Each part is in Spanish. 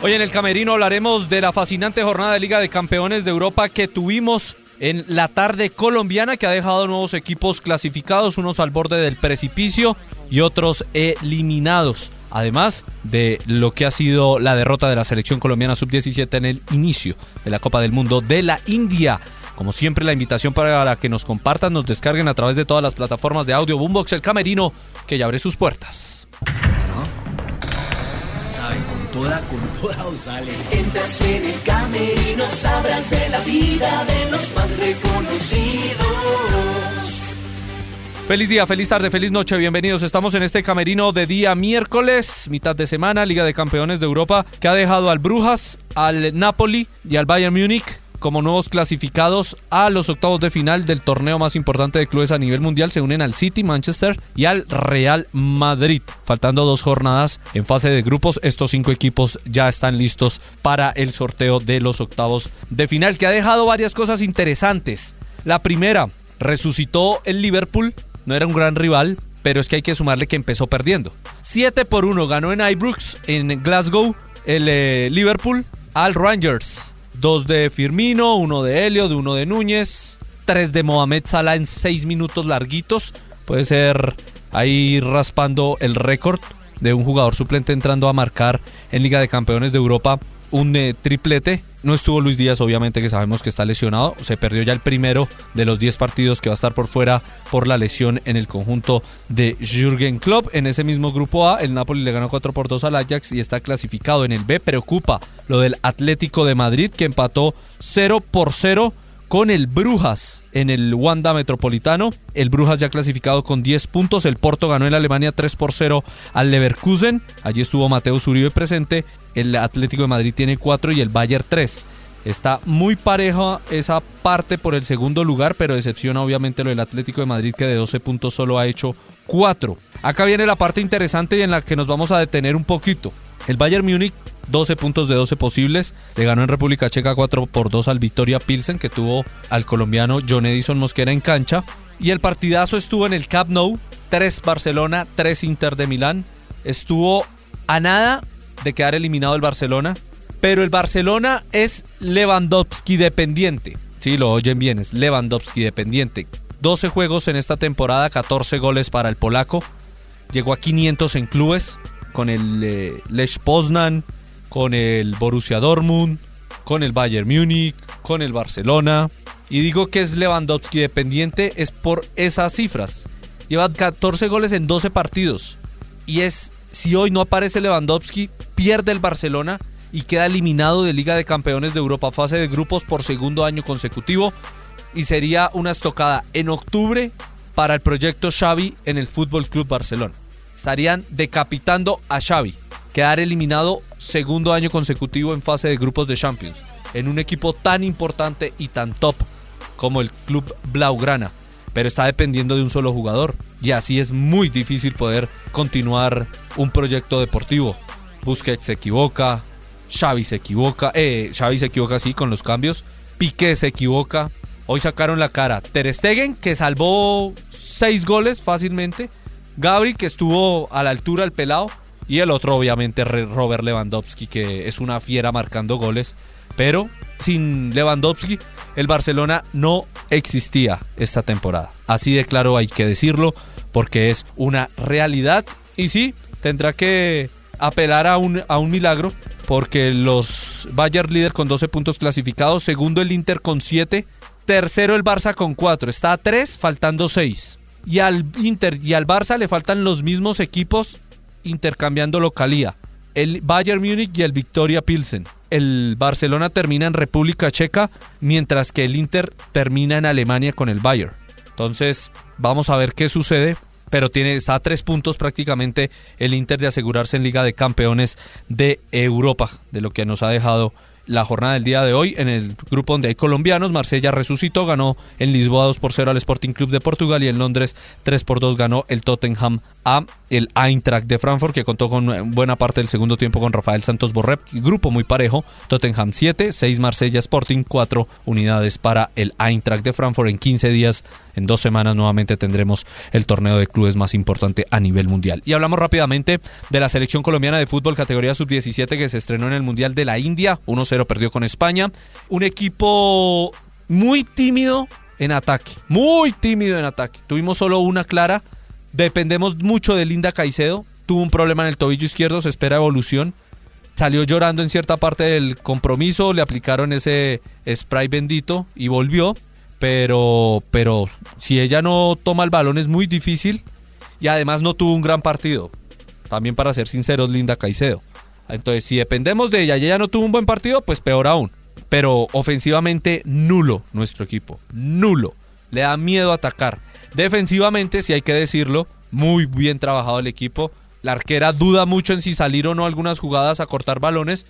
Hoy en el Camerino hablaremos de la fascinante jornada de Liga de Campeones de Europa que tuvimos en la tarde colombiana que ha dejado nuevos equipos clasificados, unos al borde del precipicio y otros eliminados. Además de lo que ha sido la derrota de la selección colombiana sub-17 en el inicio de la Copa del Mundo de la India. Como siempre, la invitación para que nos compartan, nos descarguen a través de todas las plataformas de audio Boombox El Camerino, que ya abre sus puertas. Con toda, con toda o sale. Entras en el camerino, sabrás de la vida de los más reconocidos. Feliz día, feliz tarde, feliz noche, bienvenidos. Estamos en este camerino de día miércoles, mitad de semana, Liga de Campeones de Europa, que ha dejado al Brujas, al Napoli y al Bayern Múnich como nuevos clasificados a los octavos de final del torneo más importante de clubes a nivel mundial. Se unen al City, Manchester y al Real Madrid. Faltando dos jornadas en fase de grupos, estos cinco equipos ya están listos para el sorteo de los octavos de final, que ha dejado varias cosas interesantes. La primera, resucitó el Liverpool. No era un gran rival, pero es que hay que sumarle que empezó perdiendo. 7 por 1 ganó en Ibrox, en Glasgow, el eh, Liverpool al Rangers. Dos de Firmino, uno de Helio, de uno de Núñez, tres de Mohamed Salah en seis minutos larguitos. Puede ser ahí raspando el récord de un jugador suplente entrando a marcar en Liga de Campeones de Europa un eh, triplete. No estuvo Luis Díaz, obviamente que sabemos que está lesionado. Se perdió ya el primero de los 10 partidos que va a estar por fuera por la lesión en el conjunto de Jürgen Klopp. En ese mismo grupo A, el Napoli le ganó 4 por 2 al Ajax y está clasificado. En el B preocupa lo del Atlético de Madrid que empató 0 por 0 con el Brujas en el Wanda Metropolitano. El Brujas ya clasificado con 10 puntos. El Porto ganó en Alemania 3 por 0 al Leverkusen. Allí estuvo Mateo Uribe presente. El Atlético de Madrid tiene 4 y el Bayern 3. Está muy pareja esa parte por el segundo lugar, pero decepciona obviamente lo del Atlético de Madrid que de 12 puntos solo ha hecho 4. Acá viene la parte interesante y en la que nos vamos a detener un poquito. El Bayern Múnich 12 puntos de 12 posibles. Le ganó en República Checa 4 por 2 al Victoria Pilsen, que tuvo al colombiano John Edison Mosquera en cancha. Y el partidazo estuvo en el Camp Nou. 3 Barcelona, 3 Inter de Milán. Estuvo a nada de quedar eliminado el Barcelona. Pero el Barcelona es Lewandowski dependiente. Sí, lo oyen bien, es Lewandowski dependiente. 12 juegos en esta temporada, 14 goles para el polaco. Llegó a 500 en clubes con el eh, Lech Poznan, con el Borussia Dortmund, con el Bayern Múnich, con el Barcelona. Y digo que es Lewandowski dependiente es por esas cifras. Lleva 14 goles en 12 partidos. Y es, si hoy no aparece Lewandowski, pierde el Barcelona y queda eliminado de Liga de Campeones de Europa, fase de grupos por segundo año consecutivo. Y sería una estocada en octubre para el proyecto Xavi en el Fútbol Club Barcelona. Estarían decapitando a Xavi quedar eliminado segundo año consecutivo en fase de grupos de Champions, en un equipo tan importante y tan top como el club Blaugrana, pero está dependiendo de un solo jugador. Y así es muy difícil poder continuar un proyecto deportivo. Busquets se equivoca, Xavi se equivoca, eh, Xavi se equivoca así con los cambios, Piqué se equivoca, hoy sacaron la cara. Ter Stegen que salvó seis goles fácilmente, Gabri que estuvo a la altura del pelado. Y el otro, obviamente, Robert Lewandowski, que es una fiera marcando goles. Pero sin Lewandowski, el Barcelona no existía esta temporada. Así de claro hay que decirlo, porque es una realidad. Y sí, tendrá que apelar a un, a un milagro, porque los Bayern líder con 12 puntos clasificados, segundo el Inter con 7, tercero el Barça con 4, está a 3, faltando 6. Y al Inter y al Barça le faltan los mismos equipos intercambiando localía. El Bayern Múnich y el Victoria Pilsen. El Barcelona termina en República Checa, mientras que el Inter termina en Alemania con el Bayern. Entonces, vamos a ver qué sucede. Pero tiene, está a tres puntos prácticamente el Inter de asegurarse en Liga de Campeones de Europa, de lo que nos ha dejado la jornada del día de hoy en el grupo donde hay colombianos. Marsella resucitó, ganó en Lisboa 2 por 0 al Sporting Club de Portugal y en Londres 3 por 2 ganó el Tottenham a el Eintracht de Frankfurt, que contó con buena parte del segundo tiempo con Rafael Santos Borrep. Grupo muy parejo. Tottenham 7, 6 Marsella Sporting, 4 unidades para el Eintracht de Frankfurt. En 15 días, en dos semanas, nuevamente tendremos el torneo de clubes más importante a nivel mundial. Y hablamos rápidamente de la selección colombiana de fútbol categoría sub-17 que se estrenó en el Mundial de la India. 1-0 perdió con España. Un equipo muy tímido en ataque. Muy tímido en ataque. Tuvimos solo una clara Dependemos mucho de Linda Caicedo. Tuvo un problema en el tobillo izquierdo, se espera evolución. Salió llorando en cierta parte del compromiso, le aplicaron ese spray bendito y volvió. Pero, pero si ella no toma el balón es muy difícil. Y además no tuvo un gran partido. También para ser sinceros, Linda Caicedo. Entonces, si dependemos de ella y ella no tuvo un buen partido, pues peor aún. Pero ofensivamente, nulo nuestro equipo. Nulo le da miedo atacar. Defensivamente, si hay que decirlo, muy bien trabajado el equipo. La arquera duda mucho en si salir o no algunas jugadas a cortar balones,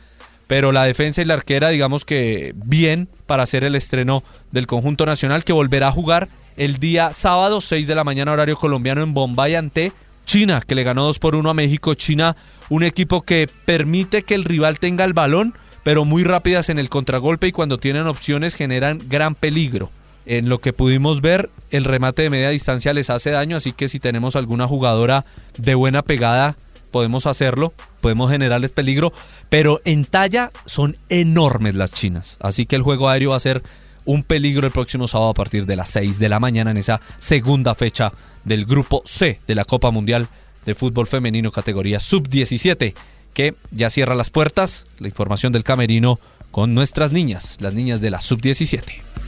pero la defensa y la arquera, digamos que bien para hacer el estreno del conjunto nacional que volverá a jugar el día sábado, 6 de la mañana, horario colombiano en Bombay ante China, que le ganó 2 por 1 a México. China, un equipo que permite que el rival tenga el balón, pero muy rápidas en el contragolpe y cuando tienen opciones generan gran peligro en lo que pudimos ver, el remate de media distancia les hace daño, así que si tenemos alguna jugadora de buena pegada, podemos hacerlo, podemos generarles peligro, pero en talla son enormes las chinas, así que el juego aéreo va a ser un peligro el próximo sábado a partir de las 6 de la mañana en esa segunda fecha del grupo C de la Copa Mundial de Fútbol Femenino categoría sub-17, que ya cierra las puertas, la información del camerino con nuestras niñas, las niñas de la sub-17.